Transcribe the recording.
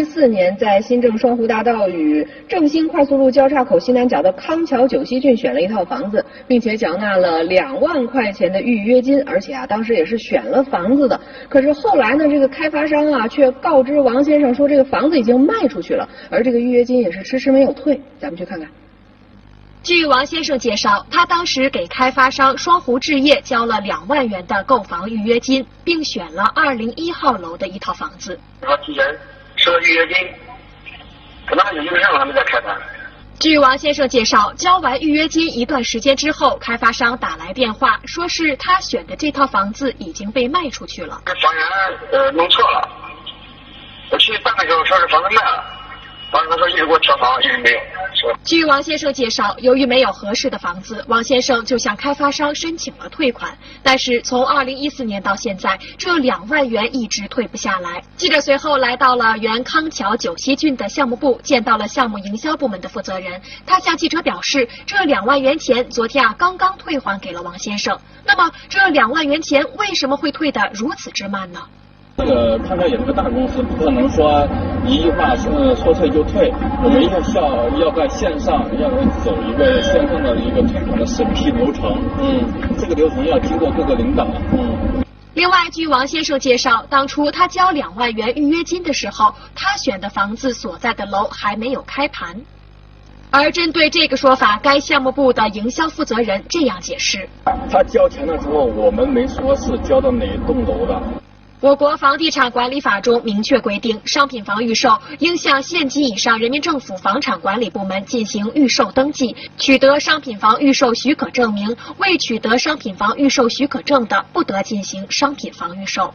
一四年，在新郑双湖大道与正兴快速路交叉口西南角的康桥九溪郡选了一套房子，并且缴纳了两万块钱的预约金，而且啊，当时也是选了房子的。可是后来呢，这个开发商啊，却告知王先生说这个房子已经卖出去了，而这个预约金也是迟迟没有退。咱们去看看。据王先生介绍，他当时给开发商双湖置业交了两万元的购房预约金，并选了二零一号楼的一套房子。他提前。收预约金，可能有些项目还没在开盘。据王先生介绍，交完预约金一段时间之后，开发商打来电话，说是他选的这套房子已经被卖出去了。这房源呃弄错了，我去半个小时说是房子卖了。当时，他说一直给我调房，一直没有。据王先生介绍，由于没有合适的房子，王先生就向开发商申请了退款。但是从二零一四年到现在，这两万元一直退不下来。记者随后来到了原康桥九溪郡的项目部，见到了项目营销部门的负责人。他向记者表示，这两万元钱昨天啊刚刚退还给了王先生。那么这两万元钱为什么会退得如此之慢呢？这个康桥也是个大公司，不可能说一句话说说退就退。我们要需要要在线上要走一个线上的一个退款的审批流程。嗯，这个流程要经过各个领导。嗯。另外，据王先生介绍，当初他交两万元预约金的时候，他选的房子所在的楼还没有开盘。而针对这个说法，该项目部的营销负责人这样解释：他交钱的时候，我们没说是交到哪栋楼的。我国房地产管理法中明确规定，商品房预售应向县级以上人民政府房产管理部门进行预售登记，取得商品房预售许可证明。未取得商品房预售许可证的，不得进行商品房预售。